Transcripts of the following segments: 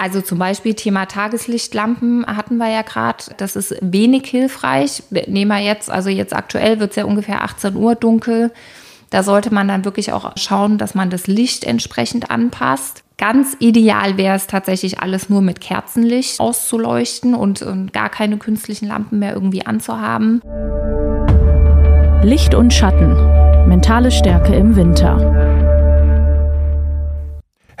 Also zum Beispiel Thema Tageslichtlampen hatten wir ja gerade. Das ist wenig hilfreich. Nehmen wir jetzt, also jetzt aktuell wird es ja ungefähr 18 Uhr dunkel. Da sollte man dann wirklich auch schauen, dass man das Licht entsprechend anpasst. Ganz ideal wäre es tatsächlich alles nur mit Kerzenlicht auszuleuchten und, und gar keine künstlichen Lampen mehr irgendwie anzuhaben. Licht und Schatten. Mentale Stärke im Winter.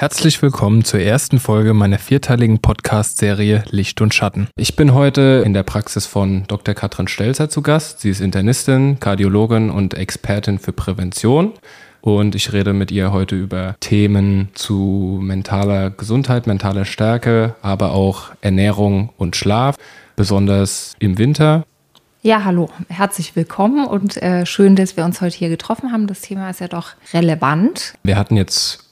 Herzlich willkommen zur ersten Folge meiner vierteiligen Podcast-Serie Licht und Schatten. Ich bin heute in der Praxis von Dr. Katrin Stelzer zu Gast. Sie ist Internistin, Kardiologin und Expertin für Prävention. Und ich rede mit ihr heute über Themen zu mentaler Gesundheit, mentaler Stärke, aber auch Ernährung und Schlaf, besonders im Winter. Ja, hallo, herzlich willkommen und äh, schön, dass wir uns heute hier getroffen haben. Das Thema ist ja doch relevant. Wir hatten jetzt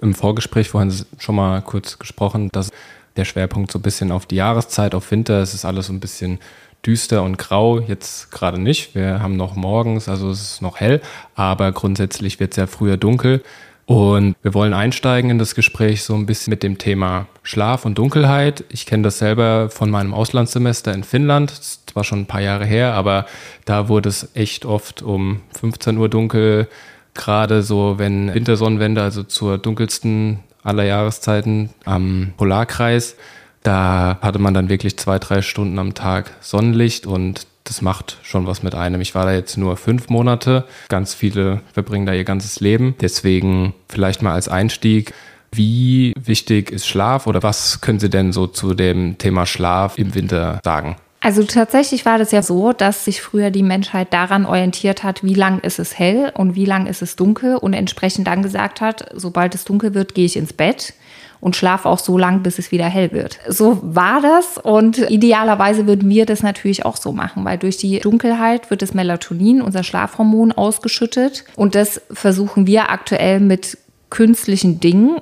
im Vorgespräch vorhin schon mal kurz gesprochen, dass der Schwerpunkt so ein bisschen auf die Jahreszeit, auf Winter, es ist alles so ein bisschen düster und grau, jetzt gerade nicht. Wir haben noch morgens, also es ist noch hell, aber grundsätzlich wird es ja früher dunkel. Und wir wollen einsteigen in das Gespräch so ein bisschen mit dem Thema Schlaf und Dunkelheit. Ich kenne das selber von meinem Auslandssemester in Finnland. Das war schon ein paar Jahre her, aber da wurde es echt oft um 15 Uhr dunkel, gerade so, wenn Wintersonnenwende, also zur dunkelsten aller Jahreszeiten am Polarkreis, da hatte man dann wirklich zwei, drei Stunden am Tag Sonnenlicht und das macht schon was mit einem. Ich war da jetzt nur fünf Monate. Ganz viele verbringen da ihr ganzes Leben. Deswegen vielleicht mal als Einstieg. Wie wichtig ist Schlaf oder was können Sie denn so zu dem Thema Schlaf im Winter sagen? Also tatsächlich war das ja so, dass sich früher die Menschheit daran orientiert hat, wie lang ist es hell und wie lang ist es dunkel und entsprechend dann gesagt hat, sobald es dunkel wird, gehe ich ins Bett und schlafe auch so lang, bis es wieder hell wird. So war das und idealerweise würden wir das natürlich auch so machen, weil durch die Dunkelheit wird das Melatonin, unser Schlafhormon, ausgeschüttet und das versuchen wir aktuell mit künstlichen Dingen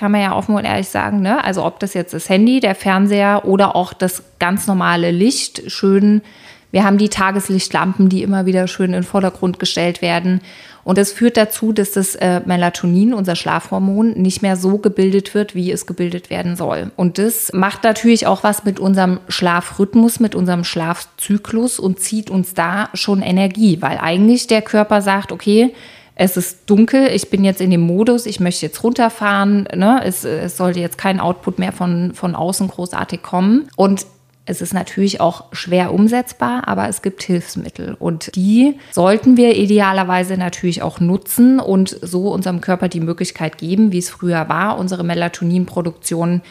kann man ja offen und ehrlich sagen. Ne? Also ob das jetzt das Handy, der Fernseher oder auch das ganz normale Licht, schön. Wir haben die Tageslichtlampen, die immer wieder schön in den Vordergrund gestellt werden. Und das führt dazu, dass das äh, Melatonin, unser Schlafhormon, nicht mehr so gebildet wird, wie es gebildet werden soll. Und das macht natürlich auch was mit unserem Schlafrhythmus, mit unserem Schlafzyklus und zieht uns da schon Energie, weil eigentlich der Körper sagt, okay, es ist dunkel, ich bin jetzt in dem Modus, ich möchte jetzt runterfahren, ne? es, es sollte jetzt kein Output mehr von, von außen großartig kommen. Und es ist natürlich auch schwer umsetzbar, aber es gibt Hilfsmittel und die sollten wir idealerweise natürlich auch nutzen und so unserem Körper die Möglichkeit geben, wie es früher war, unsere Melatoninproduktion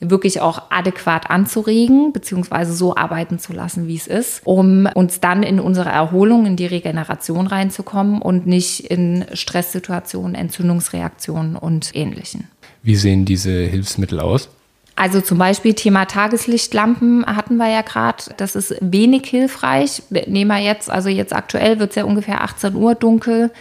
wirklich auch adäquat anzuregen, beziehungsweise so arbeiten zu lassen, wie es ist, um uns dann in unsere Erholung, in die Regeneration reinzukommen und nicht in Stresssituationen, Entzündungsreaktionen und ähnlichen. Wie sehen diese Hilfsmittel aus? Also zum Beispiel Thema Tageslichtlampen hatten wir ja gerade. Das ist wenig hilfreich. Nehmen wir jetzt, also jetzt aktuell wird es ja ungefähr 18 Uhr dunkel.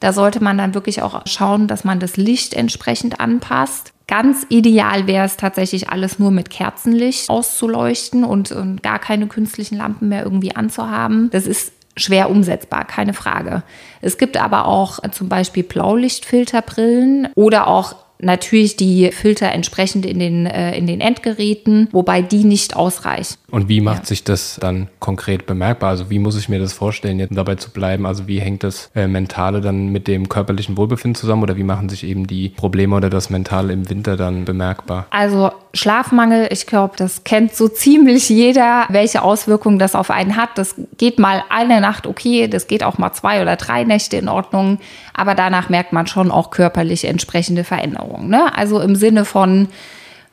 Da sollte man dann wirklich auch schauen, dass man das Licht entsprechend anpasst. Ganz ideal wäre es tatsächlich alles nur mit Kerzenlicht auszuleuchten und, und gar keine künstlichen Lampen mehr irgendwie anzuhaben. Das ist schwer umsetzbar, keine Frage. Es gibt aber auch zum Beispiel Blaulichtfilterbrillen oder auch natürlich die Filter entsprechend in den, äh, in den Endgeräten, wobei die nicht ausreichen. Und wie macht ja. sich das dann konkret bemerkbar? Also wie muss ich mir das vorstellen, jetzt dabei zu bleiben? Also wie hängt das äh, Mentale dann mit dem körperlichen Wohlbefinden zusammen oder wie machen sich eben die Probleme oder das Mentale im Winter dann bemerkbar? Also Schlafmangel, ich glaube, das kennt so ziemlich jeder, welche Auswirkungen das auf einen hat. Das geht mal eine Nacht okay, das geht auch mal zwei oder drei Nächte in Ordnung, aber danach merkt man schon auch körperlich entsprechende Veränderungen. Ne? Also im Sinne von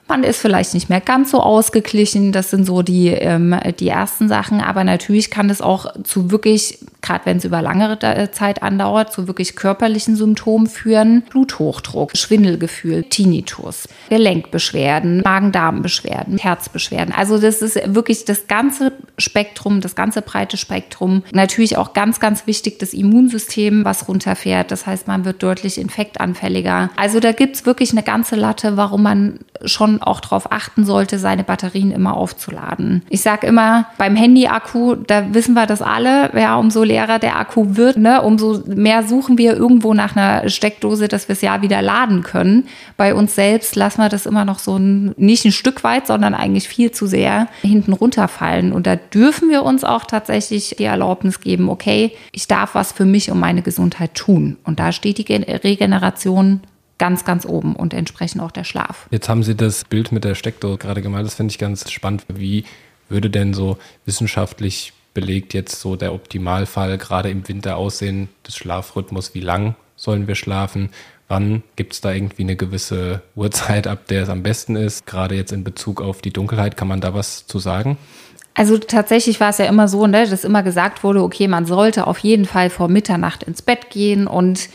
man ist vielleicht nicht mehr ganz so ausgeglichen. Das sind so die, ähm, die ersten Sachen. Aber natürlich kann es auch zu wirklich, gerade wenn es über langere Zeit andauert, zu wirklich körperlichen Symptomen führen. Bluthochdruck, Schwindelgefühl, Tinnitus, Gelenkbeschwerden, Magen-Darm-Beschwerden, Herzbeschwerden. Also das ist wirklich das ganze Spektrum, das ganze breite Spektrum. Natürlich auch ganz, ganz wichtig das Immunsystem, was runterfährt. Das heißt, man wird deutlich infektanfälliger. Also da gibt es wirklich eine ganze Latte, warum man schon auch darauf achten sollte, seine Batterien immer aufzuladen. Ich sage immer, beim Handy-Akku, da wissen wir das alle, ja, umso leer leerer der Akku wird, ne, umso mehr suchen wir irgendwo nach einer Steckdose, dass wir es ja wieder laden können. Bei uns selbst lassen wir das immer noch so ein, nicht ein Stück weit, sondern eigentlich viel zu sehr hinten runterfallen. Und da dürfen wir uns auch tatsächlich die Erlaubnis geben, okay, ich darf was für mich und meine Gesundheit tun. Und da steht die Regeneration ganz, ganz oben und entsprechend auch der Schlaf. Jetzt haben Sie das Bild mit der Steckdose gerade gemalt. Das finde ich ganz spannend. Wie würde denn so wissenschaftlich belegt jetzt so der Optimalfall gerade im Winter aussehen des Schlafrhythmus? Wie lang sollen wir schlafen? Wann gibt es da irgendwie eine gewisse Uhrzeit, ab der es am besten ist? Gerade jetzt in Bezug auf die Dunkelheit, kann man da was zu sagen? Also tatsächlich war es ja immer so, ne, dass immer gesagt wurde, okay, man sollte auf jeden Fall vor Mitternacht ins Bett gehen und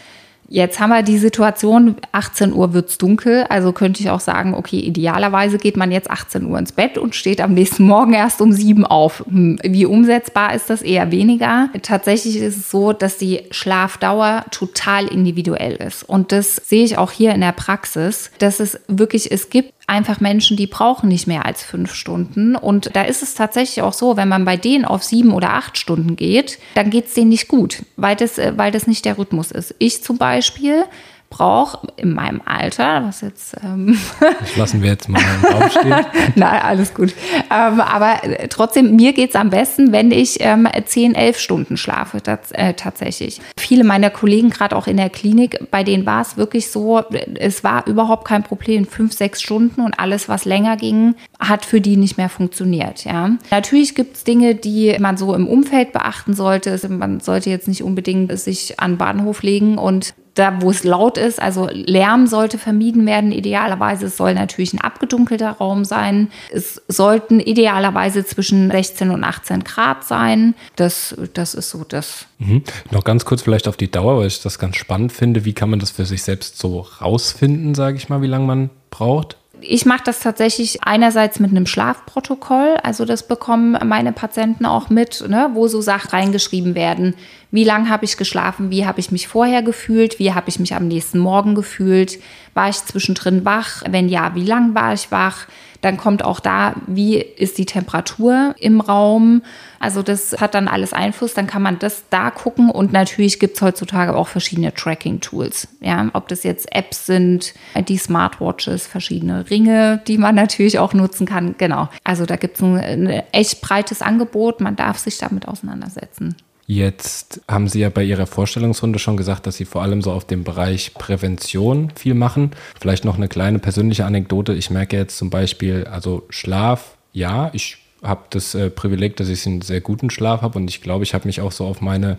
Jetzt haben wir die Situation, 18 Uhr wird's dunkel, also könnte ich auch sagen, okay, idealerweise geht man jetzt 18 Uhr ins Bett und steht am nächsten Morgen erst um 7 auf. Hm, wie umsetzbar ist das eher weniger? Tatsächlich ist es so, dass die Schlafdauer total individuell ist. Und das sehe ich auch hier in der Praxis, dass es wirklich, es gibt einfach Menschen, die brauchen nicht mehr als fünf Stunden. Und da ist es tatsächlich auch so, wenn man bei denen auf sieben oder acht Stunden geht, dann geht es denen nicht gut, weil das, äh, weil das nicht der Rhythmus ist. Ich zum Beispiel brauche in meinem Alter, was jetzt. Ähm das lassen wir jetzt mal im Raum stehen. Nein, alles gut. Ähm, aber äh, trotzdem, mir geht es am besten, wenn ich ähm, 10, 11 Stunden schlafe, das, äh, tatsächlich. Viele meiner Kollegen, gerade auch in der Klinik, bei denen war es wirklich so, es war überhaupt kein Problem, fünf, sechs Stunden und alles, was länger ging, hat für die nicht mehr funktioniert. Ja. Natürlich gibt es Dinge, die man so im Umfeld beachten sollte. Man sollte jetzt nicht unbedingt sich an den Bahnhof legen und da, wo es laut ist, also Lärm sollte vermieden werden. Idealerweise es soll natürlich ein abgedunkelter Raum sein. Es sollten idealerweise zwischen 16 und 18 Grad sein. Das, das ist so das. Mhm. Noch ganz kurz vielleicht auf die Dauer, weil ich das ganz spannend finde. Wie kann man das für sich selbst so rausfinden, sage ich mal, wie lange man braucht? Ich mache das tatsächlich einerseits mit einem Schlafprotokoll, also das bekommen meine Patienten auch mit, ne, wo so Sachen reingeschrieben werden. Wie lange habe ich geschlafen? Wie habe ich mich vorher gefühlt? Wie habe ich mich am nächsten Morgen gefühlt? War ich zwischendrin wach? Wenn ja, wie lang war ich wach? Dann kommt auch da, wie ist die Temperatur im Raum? Also das hat dann alles Einfluss. Dann kann man das da gucken und natürlich gibt es heutzutage auch verschiedene Tracking-Tools. Ja, ob das jetzt Apps sind, die Smartwatches, verschiedene Ringe, die man natürlich auch nutzen kann. Genau. Also da gibt es ein, ein echt breites Angebot. Man darf sich damit auseinandersetzen. Jetzt haben Sie ja bei Ihrer Vorstellungsrunde schon gesagt, dass Sie vor allem so auf dem Bereich Prävention viel machen. Vielleicht noch eine kleine persönliche Anekdote. Ich merke jetzt zum Beispiel, also Schlaf, ja, ich habe das äh, Privileg, dass ich einen sehr guten Schlaf habe und ich glaube, ich habe mich auch so auf meine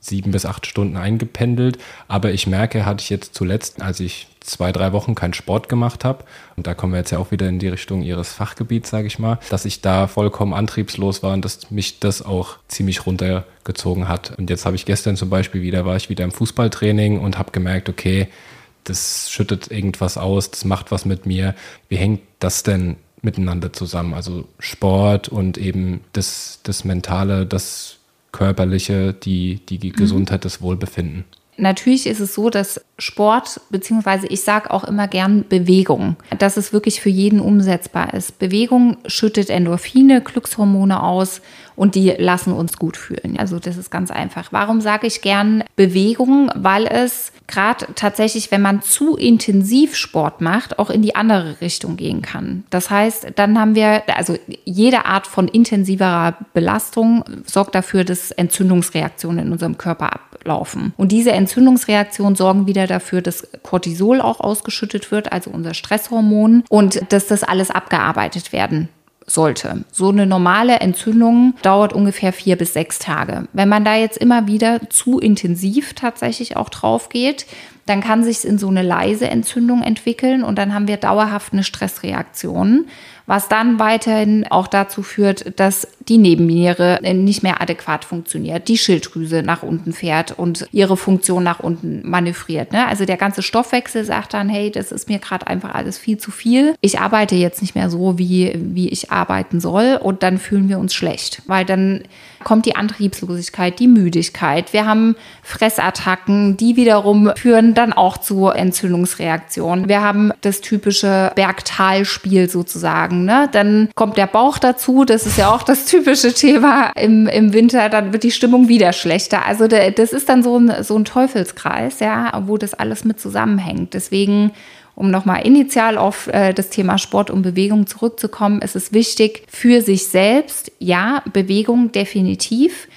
sieben bis acht Stunden eingependelt. Aber ich merke, hatte ich jetzt zuletzt, als ich zwei, drei Wochen keinen Sport gemacht habe, und da kommen wir jetzt ja auch wieder in die Richtung Ihres Fachgebiets, sage ich mal, dass ich da vollkommen antriebslos war und dass mich das auch ziemlich runtergezogen hat. Und jetzt habe ich gestern zum Beispiel wieder, war ich wieder im Fußballtraining und habe gemerkt, okay, das schüttet irgendwas aus, das macht was mit mir. Wie hängt das denn miteinander zusammen? Also Sport und eben das, das Mentale, das körperliche, die, die mhm. Gesundheit, das Wohlbefinden. Natürlich ist es so, dass Sport, beziehungsweise ich sage auch immer gern Bewegung, dass es wirklich für jeden umsetzbar ist. Bewegung schüttet Endorphine, Glückshormone aus und die lassen uns gut fühlen. Also das ist ganz einfach. Warum sage ich gern Bewegung? Weil es gerade tatsächlich, wenn man zu intensiv Sport macht, auch in die andere Richtung gehen kann. Das heißt, dann haben wir, also jede Art von intensiverer Belastung sorgt dafür, dass Entzündungsreaktionen in unserem Körper ablaufen. Und diese Entzündungsreaktionen sorgen wieder dafür, dass Cortisol auch ausgeschüttet wird, also unser Stresshormon, und dass das alles abgearbeitet werden sollte. So eine normale Entzündung dauert ungefähr vier bis sechs Tage. Wenn man da jetzt immer wieder zu intensiv tatsächlich auch drauf geht, dann kann sich in so eine leise Entzündung entwickeln und dann haben wir dauerhaft eine Stressreaktion was dann weiterhin auch dazu führt, dass die Nebenniere nicht mehr adäquat funktioniert, die Schilddrüse nach unten fährt und ihre Funktion nach unten manövriert. Ne? Also der ganze Stoffwechsel sagt dann, hey, das ist mir gerade einfach alles viel zu viel. Ich arbeite jetzt nicht mehr so, wie, wie ich arbeiten soll und dann fühlen wir uns schlecht, weil dann kommt die Antriebslosigkeit, die Müdigkeit. Wir haben Fressattacken, die wiederum führen dann auch zu Entzündungsreaktionen. Wir haben das typische Bergtalspiel sozusagen. Ne? Dann kommt der Bauch dazu, das ist ja auch das typische Thema im, im Winter, dann wird die Stimmung wieder schlechter. Also das ist dann so ein, so ein Teufelskreis, ja, wo das alles mit zusammenhängt. Deswegen um nochmal initial auf äh, das Thema Sport und Bewegung zurückzukommen, ist es wichtig für sich selbst, ja, Bewegung definitiv,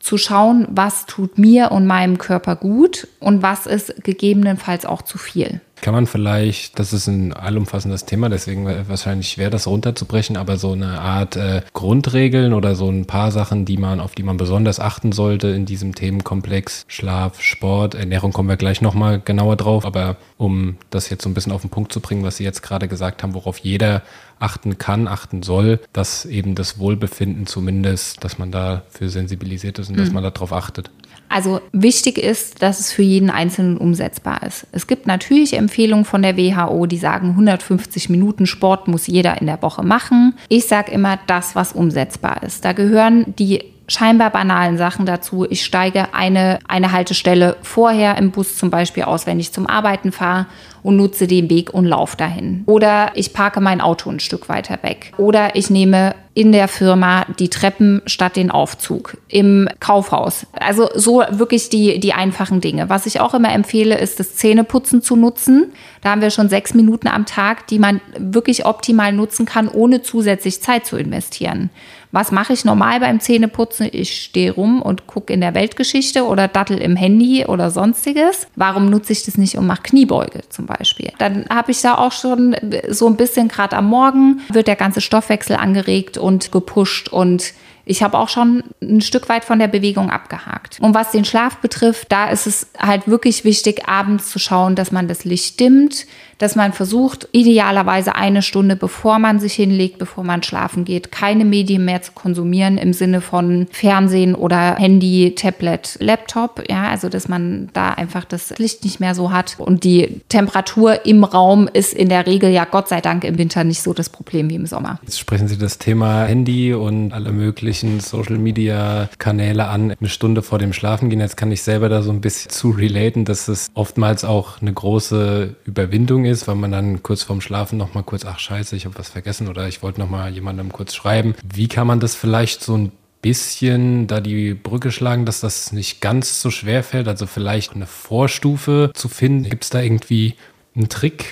zu schauen, was tut mir und meinem Körper gut und was ist gegebenenfalls auch zu viel. Kann man vielleicht, das ist ein allumfassendes Thema, deswegen wahrscheinlich schwer, das runterzubrechen, aber so eine Art äh, Grundregeln oder so ein paar Sachen, die man, auf die man besonders achten sollte in diesem Themenkomplex Schlaf, Sport, Ernährung kommen wir gleich nochmal genauer drauf, aber um das jetzt so ein bisschen auf den Punkt zu bringen, was Sie jetzt gerade gesagt haben, worauf jeder achten kann, achten soll, dass eben das Wohlbefinden zumindest, dass man dafür sensibilisiert ist und mhm. dass man darauf achtet. Also wichtig ist, dass es für jeden Einzelnen umsetzbar ist. Es gibt natürlich Empfehlungen von der WHO, die sagen, 150 Minuten Sport muss jeder in der Woche machen. Ich sage immer das, was umsetzbar ist. Da gehören die scheinbar banalen Sachen dazu. Ich steige eine, eine Haltestelle vorher im Bus zum Beispiel aus, wenn ich zum Arbeiten fahre und nutze den Weg und laufe dahin. Oder ich parke mein Auto ein Stück weiter weg. Oder ich nehme in der Firma die Treppen statt den Aufzug. Im Kaufhaus. Also so wirklich die, die einfachen Dinge. Was ich auch immer empfehle, ist das Zähneputzen zu nutzen. Da haben wir schon sechs Minuten am Tag, die man wirklich optimal nutzen kann, ohne zusätzlich Zeit zu investieren. Was mache ich normal beim Zähneputzen? Ich stehe rum und gucke in der Weltgeschichte oder dattel im Handy oder sonstiges. Warum nutze ich das nicht und mache Kniebeuge zum Beispiel? Dann habe ich da auch schon so ein bisschen, gerade am Morgen, wird der ganze Stoffwechsel angeregt und gepusht und ich habe auch schon ein Stück weit von der Bewegung abgehakt. Und was den Schlaf betrifft, da ist es halt wirklich wichtig, abends zu schauen, dass man das Licht dimmt, dass man versucht, idealerweise eine Stunde bevor man sich hinlegt, bevor man schlafen geht, keine Medien mehr zu konsumieren im Sinne von Fernsehen oder Handy, Tablet, Laptop. Ja, also dass man da einfach das Licht nicht mehr so hat. Und die Temperatur im Raum ist in der Regel ja Gott sei Dank im Winter nicht so das Problem wie im Sommer. Jetzt sprechen Sie das Thema Handy und alle möglichen Social Media Kanäle an, eine Stunde vor dem Schlafengehen. Jetzt kann ich selber da so ein bisschen zu relaten, dass es oftmals auch eine große Überwindung ist ist, weil man dann kurz vorm Schlafen noch mal kurz, ach scheiße, ich habe was vergessen oder ich wollte noch mal jemandem kurz schreiben. Wie kann man das vielleicht so ein bisschen da die Brücke schlagen, dass das nicht ganz so schwer fällt? Also vielleicht eine Vorstufe zu finden. Gibt es da irgendwie einen Trick?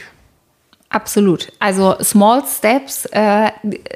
Absolut. Also Small Steps äh,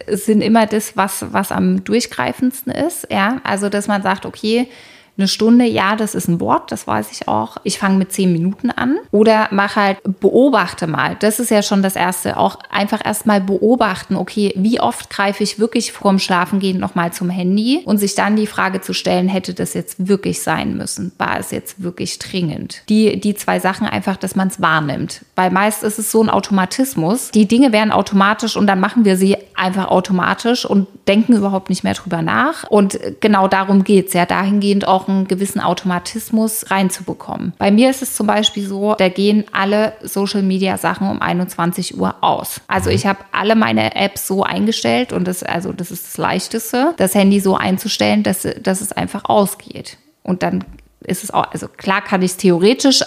sind immer das, was, was am durchgreifendsten ist. Ja, also dass man sagt, okay, eine Stunde, ja, das ist ein Wort, das weiß ich auch. Ich fange mit zehn Minuten an. Oder mach halt, beobachte mal. Das ist ja schon das Erste. Auch einfach erstmal beobachten, okay, wie oft greife ich wirklich vorm Schlafengehen nochmal zum Handy und sich dann die Frage zu stellen, hätte das jetzt wirklich sein müssen? War es jetzt wirklich dringend? Die, die zwei Sachen einfach, dass man es wahrnimmt. Weil meist ist es so ein Automatismus. Die Dinge werden automatisch und dann machen wir sie einfach automatisch und denken überhaupt nicht mehr drüber nach. Und genau darum geht es ja, dahingehend auch einen gewissen Automatismus reinzubekommen. Bei mir ist es zum Beispiel so, da gehen alle Social-Media-Sachen um 21 Uhr aus. Also ich habe alle meine Apps so eingestellt und das, also das ist das Leichteste, das Handy so einzustellen, dass, dass es einfach ausgeht. Und dann ist es auch, also klar kann ich es theoretisch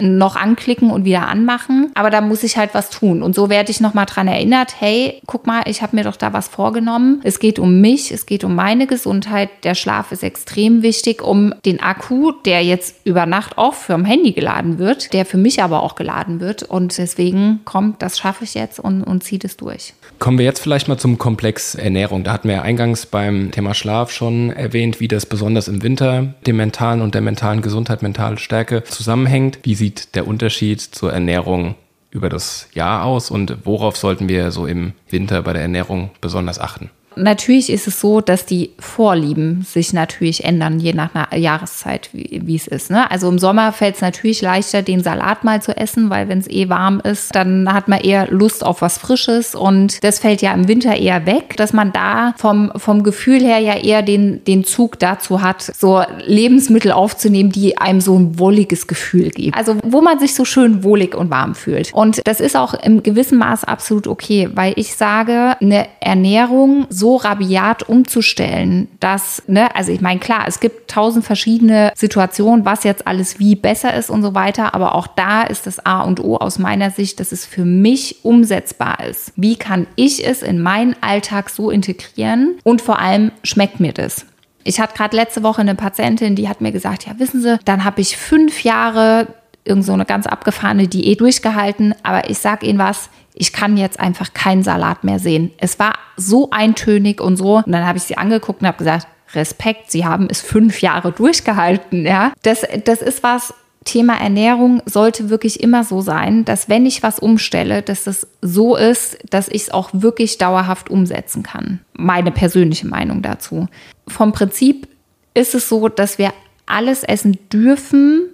noch anklicken und wieder anmachen, aber da muss ich halt was tun. Und so werde ich nochmal dran erinnert, hey, guck mal, ich habe mir doch da was vorgenommen. Es geht um mich, es geht um meine Gesundheit. Der Schlaf ist extrem wichtig, um den Akku, der jetzt über Nacht auch für ein Handy geladen wird, der für mich aber auch geladen wird. Und deswegen kommt, das schaffe ich jetzt und, und ziehe das durch. Kommen wir jetzt vielleicht mal zum Komplex Ernährung. Da hatten wir eingangs beim Thema Schlaf schon erwähnt, wie das besonders im Winter dem mentalen und der mentalen Gesundheit, mentale Stärke zusammenhängt. Wie sieht der Unterschied zur Ernährung über das Jahr aus und worauf sollten wir so im Winter bei der Ernährung besonders achten? Natürlich ist es so, dass die Vorlieben sich natürlich ändern, je nach Jahreszeit, wie, wie es ist. Ne? Also im Sommer fällt es natürlich leichter, den Salat mal zu essen, weil wenn es eh warm ist, dann hat man eher Lust auf was Frisches und das fällt ja im Winter eher weg, dass man da vom, vom Gefühl her ja eher den, den Zug dazu hat, so Lebensmittel aufzunehmen, die einem so ein wohliges Gefühl geben. Also wo man sich so schön wohlig und warm fühlt. Und das ist auch im gewissen Maß absolut okay, weil ich sage, eine Ernährung so rabiat umzustellen, dass, ne, also ich meine, klar, es gibt tausend verschiedene Situationen, was jetzt alles wie besser ist und so weiter, aber auch da ist das A und O aus meiner Sicht, dass es für mich umsetzbar ist. Wie kann ich es in meinen Alltag so integrieren und vor allem schmeckt mir das? Ich hatte gerade letzte Woche eine Patientin, die hat mir gesagt, ja, wissen Sie, dann habe ich fünf Jahre irgend so eine ganz abgefahrene Diät durchgehalten, aber ich sag Ihnen was, ich kann jetzt einfach keinen Salat mehr sehen. Es war so eintönig und so. Und dann habe ich sie angeguckt und habe gesagt, Respekt, Sie haben es fünf Jahre durchgehalten. Ja, das, das ist was. Thema Ernährung sollte wirklich immer so sein, dass wenn ich was umstelle, dass das so ist, dass ich es auch wirklich dauerhaft umsetzen kann. Meine persönliche Meinung dazu. Vom Prinzip ist es so, dass wir alles essen dürfen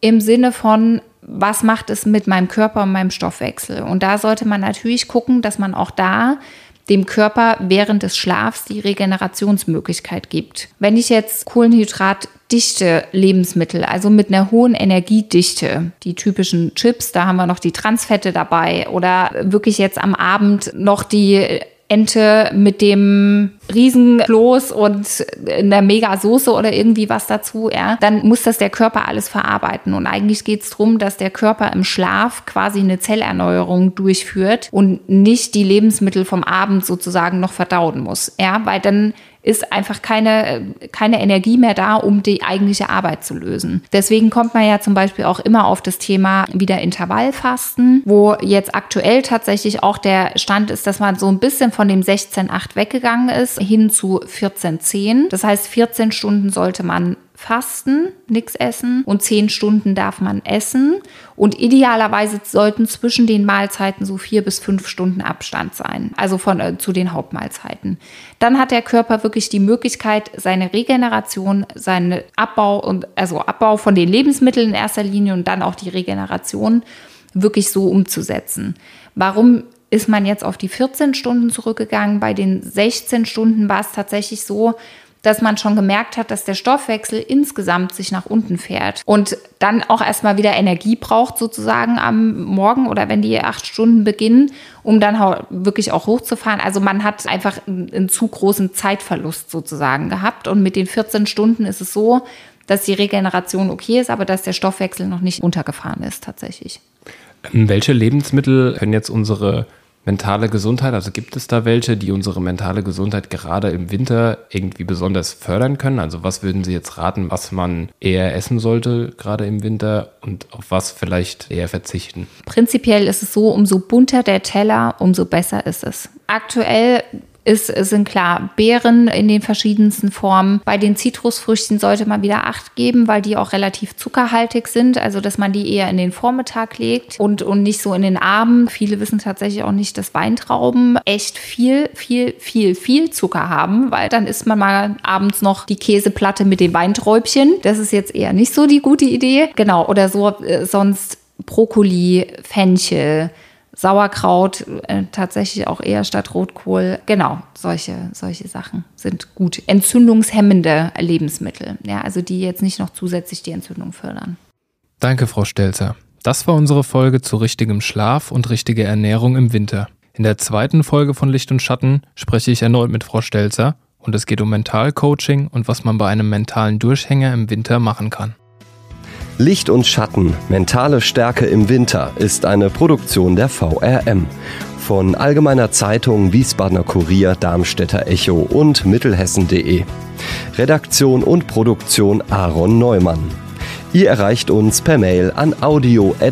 im Sinne von, was macht es mit meinem Körper und meinem Stoffwechsel? Und da sollte man natürlich gucken, dass man auch da dem Körper während des Schlafs die Regenerationsmöglichkeit gibt. Wenn ich jetzt kohlenhydratdichte Lebensmittel, also mit einer hohen Energiedichte, die typischen Chips, da haben wir noch die Transfette dabei oder wirklich jetzt am Abend noch die Ente mit dem Riesenfloß und einer Mega-Soße oder irgendwie was dazu, ja, dann muss das der Körper alles verarbeiten. Und eigentlich geht es darum, dass der Körper im Schlaf quasi eine Zellerneuerung durchführt und nicht die Lebensmittel vom Abend sozusagen noch verdauen muss. Ja, weil dann ist einfach keine, keine Energie mehr da, um die eigentliche Arbeit zu lösen. Deswegen kommt man ja zum Beispiel auch immer auf das Thema wieder Intervallfasten, wo jetzt aktuell tatsächlich auch der Stand ist, dass man so ein bisschen von dem 16-8 weggegangen ist hin zu 14-10. Das heißt, 14 Stunden sollte man fasten, nichts essen und zehn Stunden darf man essen. Und idealerweise sollten zwischen den Mahlzeiten so vier bis fünf Stunden Abstand sein, also von äh, zu den Hauptmahlzeiten. Dann hat der Körper wirklich die Möglichkeit, seine Regeneration, seinen Abbau und also Abbau von den Lebensmitteln in erster Linie und dann auch die Regeneration wirklich so umzusetzen. Warum ist man jetzt auf die 14 Stunden zurückgegangen? Bei den 16 Stunden war es tatsächlich so, dass man schon gemerkt hat, dass der Stoffwechsel insgesamt sich nach unten fährt und dann auch erstmal wieder Energie braucht sozusagen am Morgen oder wenn die acht Stunden beginnen, um dann wirklich auch hochzufahren. Also man hat einfach einen, zu großen Zeitverlust sozusagen gehabt und mit den 14 Stunden ist es so, dass die Regeneration okay ist, aber dass der Stoffwechsel noch nicht runtergefahren ist tatsächlich. Welche Lebensmittel können jetzt unsere mentale Gesundheit? Also gibt es da welche, die unsere mentale Gesundheit gerade im Winter irgendwie besonders fördern können? Also was würden Sie jetzt raten, was man eher essen sollte, gerade im Winter und auf was vielleicht eher verzichten? Prinzipiell ist es so, umso bunter der Teller, umso besser ist es. Aktuell ist, sind klar Beeren in den verschiedensten Formen. Bei den Zitrusfrüchten sollte man wieder Acht geben, weil die auch relativ zuckerhaltig sind. Also, dass man die eher in den Vormittag legt und, und nicht so in den Abend. Viele wissen tatsächlich auch nicht, dass Weintrauben echt viel, viel, viel, viel Zucker haben, weil dann isst man mal abends noch die Käseplatte mit den Weinträubchen. Das ist jetzt eher nicht so die gute Idee. Genau, oder so äh, sonst Brokkoli, Fenchel, Sauerkraut äh, tatsächlich auch eher statt Rotkohl. Genau, solche, solche Sachen sind gut. Entzündungshemmende Lebensmittel, ja, also die jetzt nicht noch zusätzlich die Entzündung fördern. Danke, Frau Stelzer. Das war unsere Folge zu richtigem Schlaf und richtiger Ernährung im Winter. In der zweiten Folge von Licht und Schatten spreche ich erneut mit Frau Stelzer und es geht um Mentalcoaching und was man bei einem mentalen Durchhänger im Winter machen kann. Licht und Schatten, mentale Stärke im Winter ist eine Produktion der VRM. Von Allgemeiner Zeitung, Wiesbadener Kurier, Darmstädter Echo und Mittelhessen.de. Redaktion und Produktion Aaron Neumann. Ihr erreicht uns per Mail an audio.vrm.de.